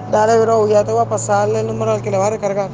Dale, bro, ya te voy a pasarle el número al que le va a recargar.